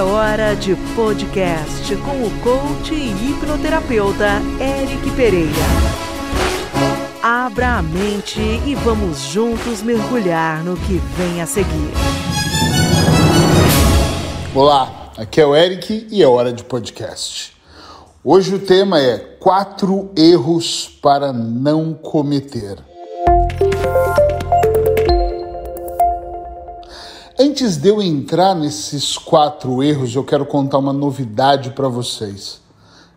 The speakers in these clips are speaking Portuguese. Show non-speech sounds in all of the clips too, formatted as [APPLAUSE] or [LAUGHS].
É hora de podcast com o coach e hipnoterapeuta Eric Pereira. Abra a mente e vamos juntos mergulhar no que vem a seguir. Olá, aqui é o Eric e é hora de podcast. Hoje o tema é quatro erros para não cometer. Antes de eu entrar nesses quatro erros, eu quero contar uma novidade para vocês.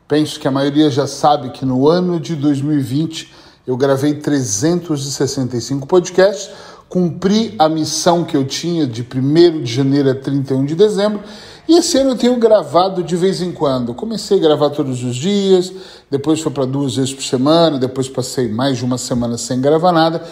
Penso que a maioria já sabe que no ano de 2020 eu gravei 365 podcasts, cumpri a missão que eu tinha de 1 de janeiro a 31 de dezembro e esse ano eu tenho gravado de vez em quando. Comecei a gravar todos os dias, depois foi para duas vezes por semana, depois passei mais de uma semana sem gravar nada.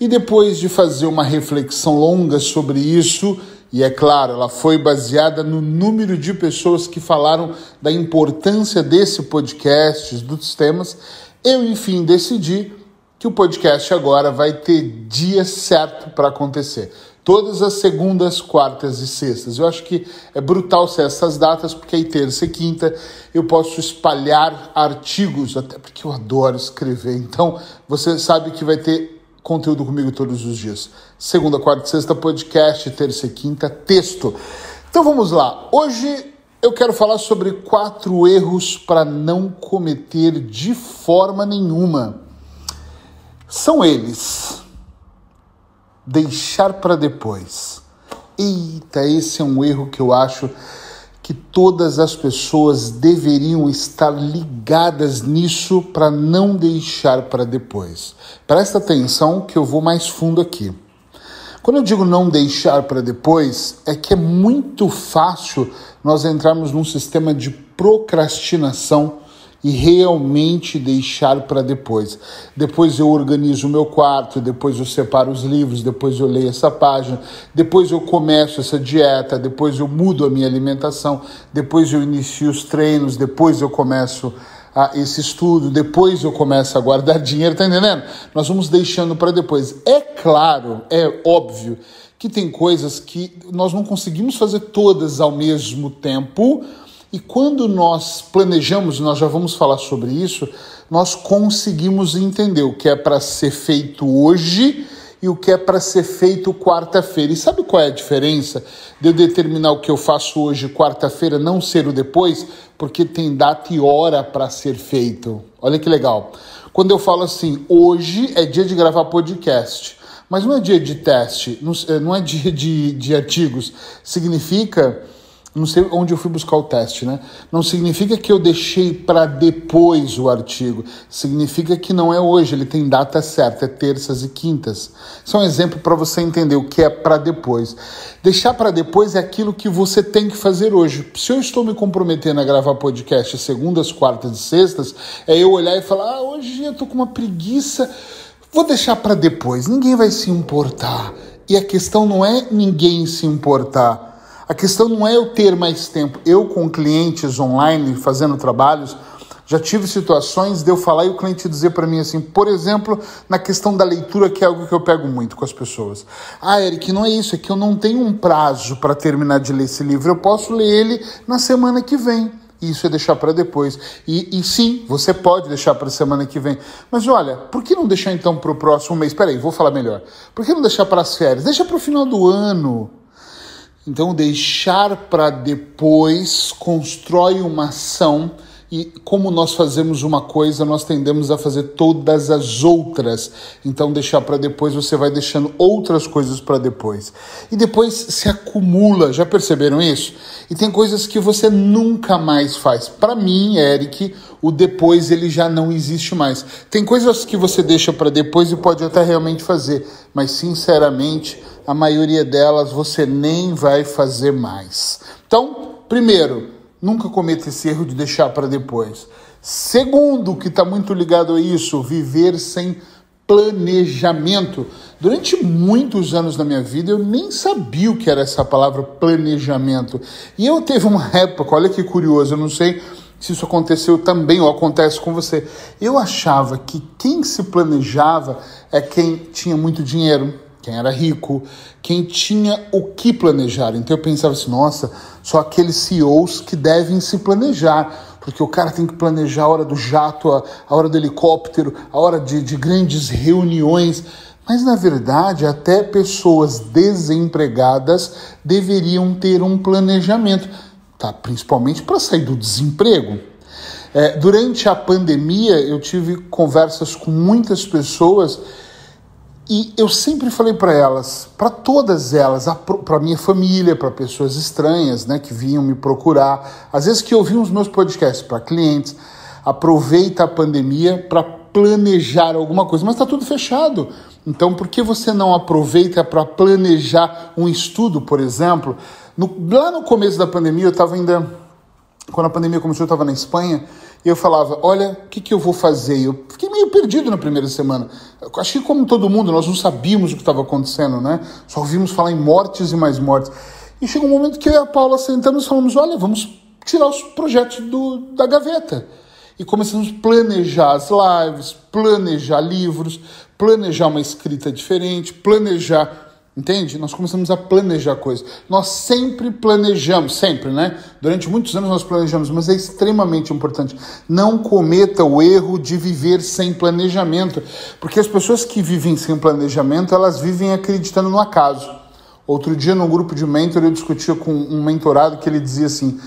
E depois de fazer uma reflexão longa sobre isso, e é claro, ela foi baseada no número de pessoas que falaram da importância desse podcast, dos temas, eu enfim decidi que o podcast agora vai ter dia certo para acontecer. Todas as segundas, quartas e sextas. Eu acho que é brutal ser essas datas, porque aí terça e quinta eu posso espalhar artigos, até porque eu adoro escrever. Então, você sabe que vai ter conteúdo comigo todos os dias. Segunda, quarta e sexta, podcast, terça e quinta, texto. Então vamos lá. Hoje eu quero falar sobre quatro erros para não cometer de forma nenhuma. São eles: deixar para depois. Eita, esse é um erro que eu acho que todas as pessoas deveriam estar ligadas nisso para não deixar para depois. Presta atenção que eu vou mais fundo aqui. Quando eu digo não deixar para depois, é que é muito fácil nós entrarmos num sistema de procrastinação e realmente deixar para depois. Depois eu organizo o meu quarto, depois eu separo os livros, depois eu leio essa página, depois eu começo essa dieta, depois eu mudo a minha alimentação, depois eu inicio os treinos, depois eu começo a esse estudo, depois eu começo a guardar [LAUGHS] dinheiro, tá entendendo? Nós vamos deixando para depois. É claro, é óbvio que tem coisas que nós não conseguimos fazer todas ao mesmo tempo e quando nós planejamos, nós já vamos falar sobre isso, nós conseguimos entender o que é para ser feito hoje e o que é para ser feito quarta-feira. E sabe qual é a diferença de eu determinar o que eu faço hoje, quarta-feira, não ser o depois? Porque tem data e hora para ser feito. Olha que legal. Quando eu falo assim, hoje é dia de gravar podcast, mas não é dia de teste, não é dia de, de artigos, significa não sei onde eu fui buscar o teste, né? Não significa que eu deixei para depois o artigo. Significa que não é hoje, ele tem data certa, é terças e quintas. Isso é um exemplo para você entender o que é para depois. Deixar para depois é aquilo que você tem que fazer hoje. Se eu estou me comprometendo a gravar podcast segundas, quartas e sextas, é eu olhar e falar: ah, hoje eu tô com uma preguiça, vou deixar para depois. Ninguém vai se importar. E a questão não é ninguém se importar. A questão não é eu ter mais tempo. Eu, com clientes online, fazendo trabalhos, já tive situações de eu falar e o cliente dizer para mim assim, por exemplo, na questão da leitura, que é algo que eu pego muito com as pessoas. Ah, Eric, não é isso, é que eu não tenho um prazo para terminar de ler esse livro, eu posso ler ele na semana que vem. Isso é deixar para depois. E, e, sim, você pode deixar para semana que vem. Mas olha, por que não deixar então para o próximo mês? Espera aí, vou falar melhor. Por que não deixar para as férias? Deixa para o final do ano. Então, deixar para depois constrói uma ação e como nós fazemos uma coisa, nós tendemos a fazer todas as outras. Então, deixar para depois, você vai deixando outras coisas para depois. E depois se acumula, já perceberam isso? E tem coisas que você nunca mais faz. Para mim, Eric, o depois ele já não existe mais. Tem coisas que você deixa para depois e pode até realmente fazer, mas sinceramente, a maioria delas você nem vai fazer mais. Então, primeiro, nunca cometa esse erro de deixar para depois. Segundo, que está muito ligado a isso, viver sem planejamento. Durante muitos anos da minha vida eu nem sabia o que era essa palavra planejamento. E eu teve uma época, olha que curioso, eu não sei se isso aconteceu também ou acontece com você. Eu achava que quem se planejava é quem tinha muito dinheiro quem era rico, quem tinha o que planejar. Então eu pensava assim, nossa, só aqueles CEOs que devem se planejar, porque o cara tem que planejar a hora do jato, a, a hora do helicóptero, a hora de, de grandes reuniões. Mas na verdade, até pessoas desempregadas deveriam ter um planejamento, tá? principalmente para sair do desemprego. É, durante a pandemia, eu tive conversas com muitas pessoas e eu sempre falei para elas, para todas elas, para minha família, para pessoas estranhas, né, que vinham me procurar, às vezes que ouviam os meus podcasts para clientes, aproveita a pandemia para planejar alguma coisa, mas está tudo fechado. Então, por que você não aproveita para planejar um estudo, por exemplo? No, lá no começo da pandemia, eu estava ainda quando a pandemia começou, eu estava na Espanha eu falava: Olha, o que, que eu vou fazer? Eu fiquei meio perdido na primeira semana. Eu acho que, como todo mundo, nós não sabíamos o que estava acontecendo, né? Só ouvimos falar em mortes e mais mortes. E chegou um momento que eu e a Paula sentamos e falamos: Olha, vamos tirar os projetos do, da gaveta. E começamos a planejar as lives, planejar livros, planejar uma escrita diferente, planejar Entende? Nós começamos a planejar coisas. Nós sempre planejamos, sempre, né? Durante muitos anos nós planejamos, mas é extremamente importante. Não cometa o erro de viver sem planejamento, porque as pessoas que vivem sem planejamento, elas vivem acreditando no acaso. Outro dia, num grupo de mentor, eu discutia com um mentorado que ele dizia assim: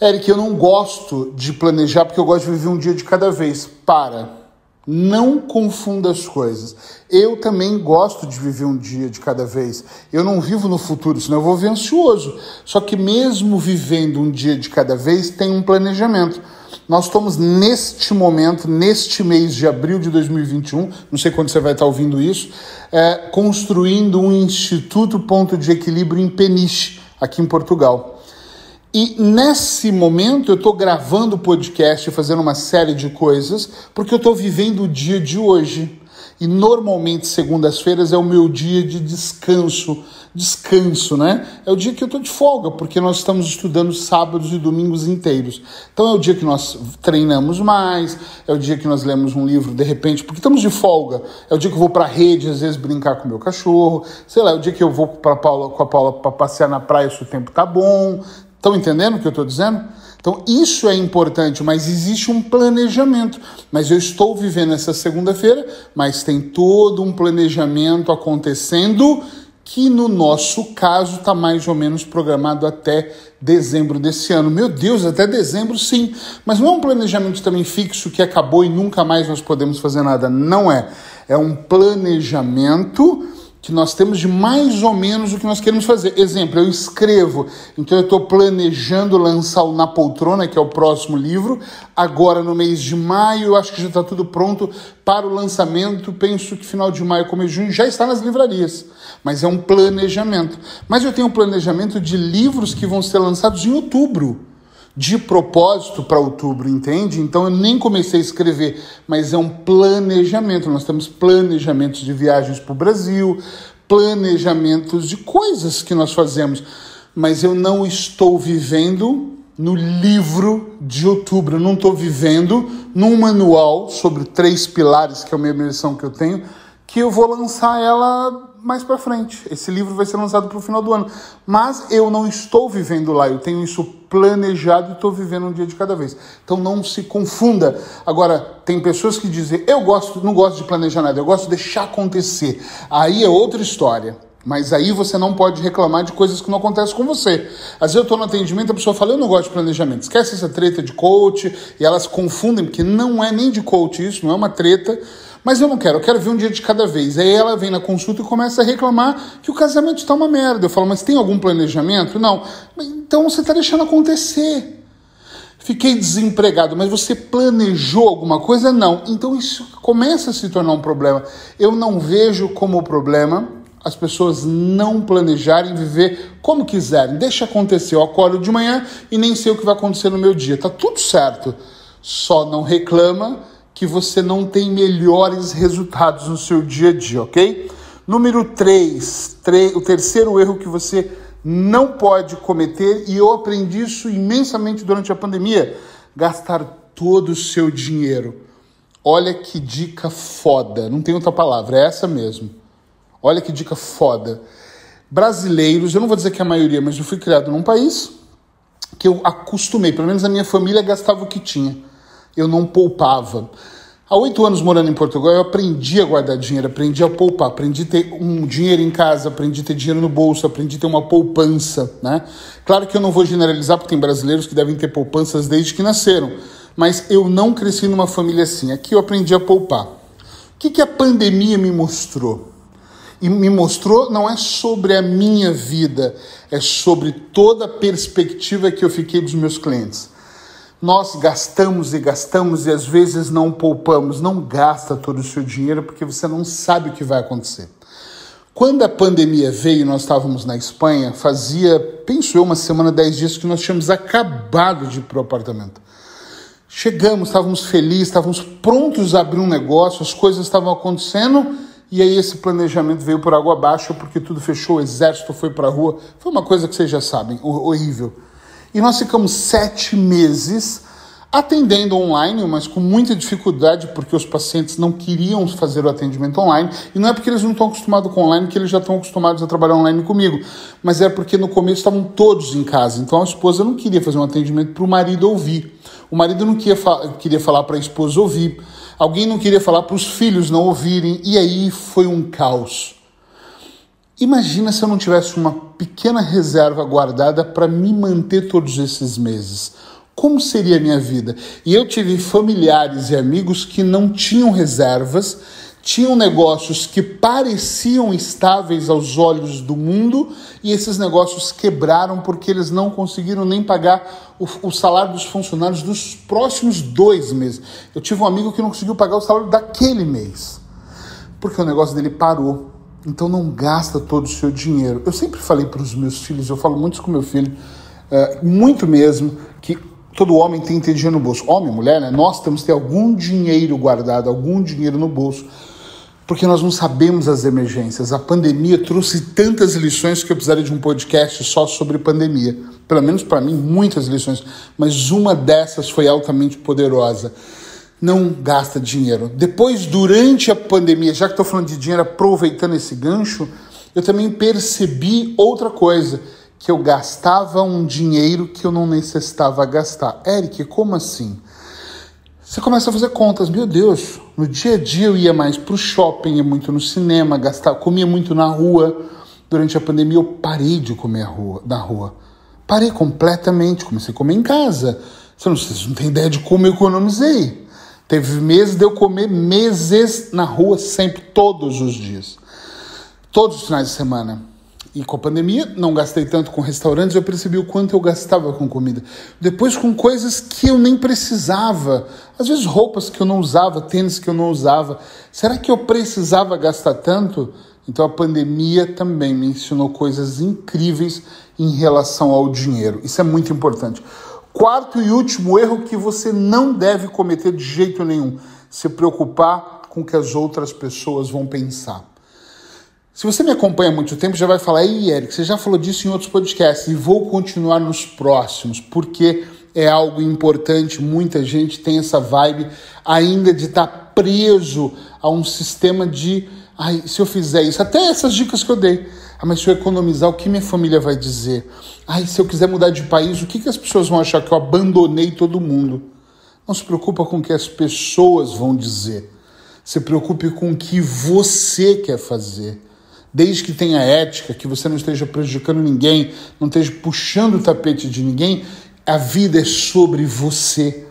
Eric, eu não gosto de planejar porque eu gosto de viver um dia de cada vez. Para. Não confunda as coisas. Eu também gosto de viver um dia de cada vez. Eu não vivo no futuro, senão eu vou ver ansioso. Só que mesmo vivendo um dia de cada vez, tem um planejamento. Nós estamos neste momento, neste mês de abril de 2021, não sei quando você vai estar ouvindo isso, é, construindo um Instituto Ponto de Equilíbrio em Peniche, aqui em Portugal. E nesse momento eu estou gravando o podcast, fazendo uma série de coisas, porque eu estou vivendo o dia de hoje. E normalmente segundas-feiras é o meu dia de descanso. Descanso, né? É o dia que eu estou de folga, porque nós estamos estudando sábados e domingos inteiros. Então é o dia que nós treinamos mais, é o dia que nós lemos um livro de repente, porque estamos de folga. É o dia que eu vou para a rede, às vezes brincar com o meu cachorro. Sei lá, é o dia que eu vou pra Paula, com a Paula para passear na praia se o tempo tá bom. Estão entendendo o que eu estou dizendo? Então, isso é importante, mas existe um planejamento. Mas eu estou vivendo essa segunda-feira, mas tem todo um planejamento acontecendo que no nosso caso está mais ou menos programado até dezembro desse ano. Meu Deus, até dezembro sim. Mas não é um planejamento também fixo que acabou e nunca mais nós podemos fazer nada. Não é. É um planejamento que nós temos de mais ou menos o que nós queremos fazer. Exemplo, eu escrevo, então eu estou planejando lançar o Na Poltrona, que é o próximo livro, agora no mês de maio, acho que já está tudo pronto para o lançamento, penso que final de maio, começo de junho, já está nas livrarias, mas é um planejamento. Mas eu tenho um planejamento de livros que vão ser lançados em outubro de propósito para outubro, entende? Então eu nem comecei a escrever, mas é um planejamento. Nós temos planejamentos de viagens para o Brasil, planejamentos de coisas que nós fazemos, mas eu não estou vivendo no livro de outubro, eu não estou vivendo num manual sobre três pilares, que é a minha missão que eu tenho, que eu vou lançar ela mais para frente. Esse livro vai ser lançado para o final do ano. Mas eu não estou vivendo lá, eu tenho isso planejado e estou vivendo um dia de cada vez. Então não se confunda. Agora, tem pessoas que dizem, eu gosto, não gosto de planejar nada, eu gosto de deixar acontecer. Aí é outra história. Mas aí você não pode reclamar de coisas que não acontecem com você. Às vezes eu estou no atendimento, a pessoa fala, eu não gosto de planejamento. Esquece essa treta de coach, e elas confundem, porque não é nem de coach isso, não é uma treta mas eu não quero, eu quero ver um dia de cada vez. Aí ela vem na consulta e começa a reclamar que o casamento está uma merda. Eu falo, mas tem algum planejamento? Não. Então você está deixando acontecer. Fiquei desempregado, mas você planejou alguma coisa? Não. Então isso começa a se tornar um problema. Eu não vejo como problema as pessoas não planejarem viver como quiserem. Deixa acontecer. Eu acordo de manhã e nem sei o que vai acontecer no meu dia. Tá tudo certo. Só não reclama que você não tem melhores resultados no seu dia a dia, ok? Número 3, o terceiro erro que você não pode cometer, e eu aprendi isso imensamente durante a pandemia: gastar todo o seu dinheiro. Olha que dica foda, não tem outra palavra, é essa mesmo. Olha que dica foda. Brasileiros, eu não vou dizer que é a maioria, mas eu fui criado num país que eu acostumei, pelo menos a minha família gastava o que tinha. Eu não poupava. Há oito anos morando em Portugal, eu aprendi a guardar dinheiro, aprendi a poupar, aprendi a ter um dinheiro em casa, aprendi a ter dinheiro no bolso, aprendi a ter uma poupança, né? Claro que eu não vou generalizar, porque tem brasileiros que devem ter poupanças desde que nasceram, mas eu não cresci numa família assim. Aqui eu aprendi a poupar. O que, que a pandemia me mostrou? E me mostrou não é sobre a minha vida, é sobre toda a perspectiva que eu fiquei dos meus clientes. Nós gastamos e gastamos e às vezes não poupamos. Não gasta todo o seu dinheiro porque você não sabe o que vai acontecer. Quando a pandemia veio, nós estávamos na Espanha, fazia, penso eu, uma semana, dez dias que nós tínhamos acabado de ir para o apartamento. Chegamos, estávamos felizes, estávamos prontos a abrir um negócio, as coisas estavam acontecendo e aí esse planejamento veio por água abaixo porque tudo fechou, o exército foi para a rua. Foi uma coisa que vocês já sabem, horrível. E nós ficamos sete meses atendendo online, mas com muita dificuldade, porque os pacientes não queriam fazer o atendimento online. E não é porque eles não estão acostumados com online que eles já estão acostumados a trabalhar online comigo, mas é porque no começo estavam todos em casa. Então a esposa não queria fazer um atendimento para o marido ouvir. O marido não queria, fa queria falar para a esposa ouvir. Alguém não queria falar para os filhos não ouvirem. E aí foi um caos. Imagina se eu não tivesse uma pequena reserva guardada para me manter todos esses meses. Como seria a minha vida? E eu tive familiares e amigos que não tinham reservas, tinham negócios que pareciam estáveis aos olhos do mundo e esses negócios quebraram porque eles não conseguiram nem pagar o, o, salário dos funcionários dos próximos dois meses. Eu tive um amigo que não conseguiu pagar o salário daquele mês porque o negócio dele parou. Então não gasta todo o seu dinheiro. Eu sempre falei para os meus filhos, eu falo muito com meu filho, é, muito mesmo, que todo homem tem que ter dinheiro no bolso. Homem, mulher, né? Nós temos que ter algum dinheiro guardado, algum dinheiro no bolso, porque nós não sabemos as emergências. A pandemia trouxe tantas lições que eu precisaria de um podcast só sobre pandemia. Pelo menos para mim, muitas lições. Mas uma dessas foi altamente poderosa não gasta dinheiro. Depois, durante a pandemia, já que estou falando de dinheiro, aproveitando esse gancho, eu também percebi outra coisa, que eu gastava um dinheiro que eu não necessitava gastar. Eric, como assim? Você começa a fazer contas, meu Deus, no dia a dia eu ia mais para o shopping, ia muito no cinema, gastava, comia muito na rua. Durante a pandemia eu parei de comer rua, na rua. Parei completamente, comecei a comer em casa. Você não, você não tem ideia de como eu economizei. Teve meses de eu comer meses na rua, sempre, todos os dias. Todos os finais de semana. E com a pandemia, não gastei tanto com restaurantes, eu percebi o quanto eu gastava com comida. Depois com coisas que eu nem precisava. Às vezes roupas que eu não usava, tênis que eu não usava. Será que eu precisava gastar tanto? Então a pandemia também me ensinou coisas incríveis em relação ao dinheiro. Isso é muito importante. Quarto e último erro que você não deve cometer de jeito nenhum: se preocupar com o que as outras pessoas vão pensar. Se você me acompanha há muito tempo, já vai falar, ei, Eric, você já falou disso em outros podcasts e vou continuar nos próximos, porque é algo importante. Muita gente tem essa vibe ainda de estar tá preso a um sistema de, ai, se eu fizer isso, até essas dicas que eu dei. Ah, mas se eu economizar, o que minha família vai dizer? Ai, se eu quiser mudar de país, o que, que as pessoas vão achar que eu abandonei todo mundo? Não se preocupa com o que as pessoas vão dizer. Se preocupe com o que você quer fazer. Desde que tenha ética, que você não esteja prejudicando ninguém, não esteja puxando o tapete de ninguém, a vida é sobre você.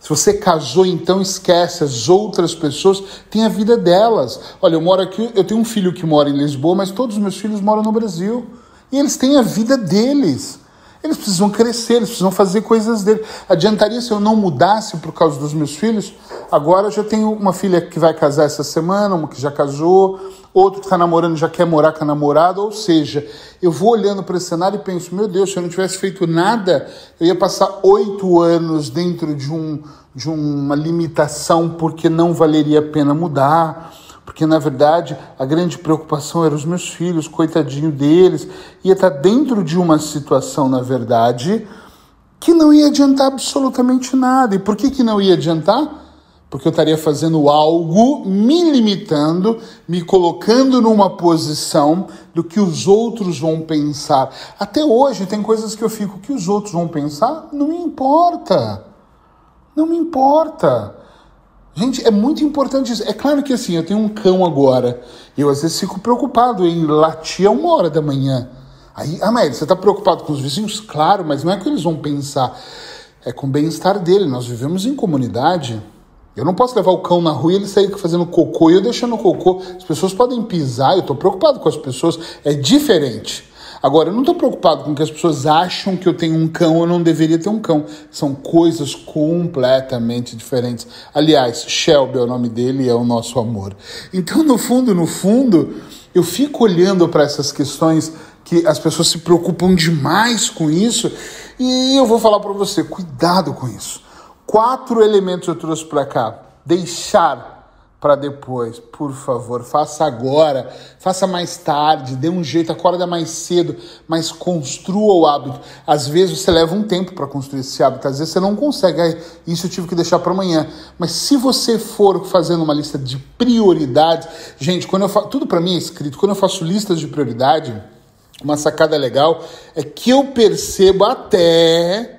Se você casou, então esquece. As outras pessoas têm a vida delas. Olha, eu moro aqui, eu tenho um filho que mora em Lisboa, mas todos os meus filhos moram no Brasil. E eles têm a vida deles. Eles precisam crescer, eles precisam fazer coisas deles. Adiantaria se eu não mudasse por causa dos meus filhos? Agora eu já tenho uma filha que vai casar essa semana, uma que já casou, outro que está namorando já quer morar com a namorada, ou seja, eu vou olhando para esse cenário e penso, meu Deus, se eu não tivesse feito nada, eu ia passar oito anos dentro de, um, de uma limitação porque não valeria a pena mudar, porque na verdade a grande preocupação eram os meus filhos, coitadinho deles, ia estar tá dentro de uma situação, na verdade, que não ia adiantar absolutamente nada. E por que, que não ia adiantar? porque eu estaria fazendo algo, me limitando, me colocando numa posição do que os outros vão pensar. Até hoje tem coisas que eu fico, que os outros vão pensar? Não me importa. Não me importa. Gente, é muito importante isso. É claro que assim, eu tenho um cão agora. Eu às vezes fico preocupado em latir a uma hora da manhã. Aí, ah, mas você está preocupado com os vizinhos? Claro, mas não é que eles vão pensar. É com o bem-estar dele. Nós vivemos em comunidade. Eu não posso levar o cão na rua e ele sair fazendo cocô e eu deixando o cocô. As pessoas podem pisar, eu estou preocupado com as pessoas, é diferente. Agora, eu não estou preocupado com que as pessoas acham que eu tenho um cão ou não deveria ter um cão. São coisas completamente diferentes. Aliás, Shelby é o nome dele e é o nosso amor. Então, no fundo, no fundo, eu fico olhando para essas questões que as pessoas se preocupam demais com isso e eu vou falar para você, cuidado com isso. Quatro elementos eu trouxe para cá. Deixar para depois, por favor, faça agora, faça mais tarde, dê um jeito, acorda mais cedo, mas construa o hábito. Às vezes você leva um tempo para construir esse hábito, às vezes você não consegue, ah, isso eu tive que deixar para amanhã. Mas se você for fazendo uma lista de prioridades, gente, quando eu faço, tudo para mim é escrito, quando eu faço listas de prioridade, uma sacada legal é que eu percebo até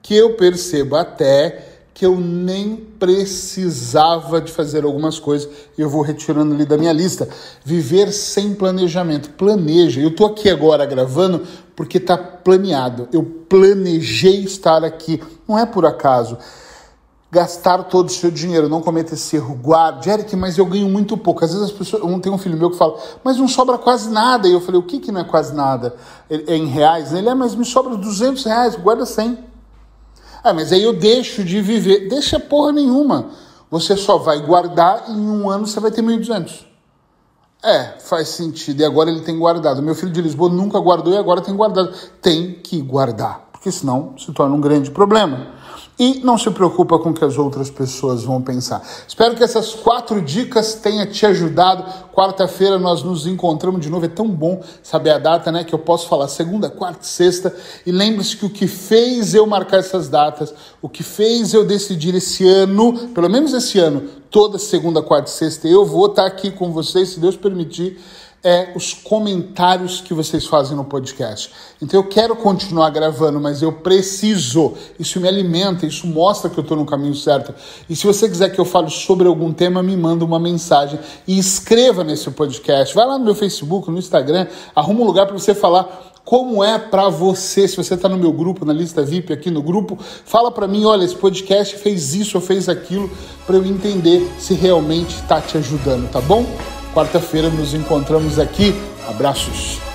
que eu percebo até que eu nem precisava de fazer algumas coisas e eu vou retirando ali da minha lista. Viver sem planejamento. Planeja. Eu tô aqui agora gravando porque tá planeado. Eu planejei estar aqui. Não é por acaso. Gastar todo o seu dinheiro, não cometa esse erro. Guarde, Eric, mas eu ganho muito pouco. Às vezes as pessoas. Tem um filho meu que fala, mas não sobra quase nada. E eu falei, o que, que não é quase nada? É em reais? Ele é, mas me sobra 200 reais, guarda 100. Ah, mas aí eu deixo de viver. Deixa porra nenhuma. Você só vai guardar e em um ano você vai ter 1.200. É, faz sentido. E agora ele tem guardado. Meu filho de Lisboa nunca guardou e agora tem guardado. Tem que guardar, porque senão se torna um grande problema e não se preocupa com o que as outras pessoas vão pensar. Espero que essas quatro dicas tenham te ajudado. Quarta-feira nós nos encontramos de novo. É tão bom saber a data, né? Que eu posso falar segunda, quarta sexta. E lembre-se que o que fez eu marcar essas datas, o que fez eu decidir esse ano, pelo menos esse ano, toda segunda, quarta e sexta, eu vou estar aqui com vocês, se Deus permitir é os comentários que vocês fazem no podcast. Então eu quero continuar gravando, mas eu preciso. Isso me alimenta, isso mostra que eu estou no caminho certo. E se você quiser que eu fale sobre algum tema, me manda uma mensagem e escreva nesse podcast. Vai lá no meu Facebook, no Instagram, arruma um lugar para você falar como é para você, se você está no meu grupo, na lista VIP aqui no grupo, fala para mim, olha, esse podcast fez isso ou fez aquilo, para eu entender se realmente está te ajudando, tá bom? Quarta-feira nos encontramos aqui. Abraços.